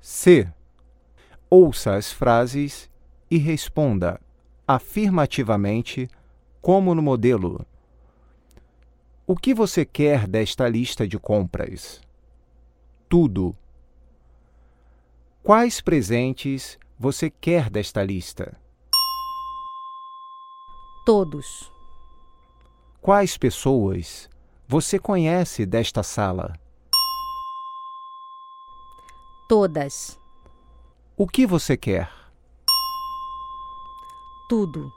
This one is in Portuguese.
C. Ouça as frases e responda afirmativamente, como no modelo. O que você quer desta lista de compras? Tudo. Quais presentes você quer desta lista? Todos. Quais pessoas você conhece desta sala? Todas. O que você quer? Tudo.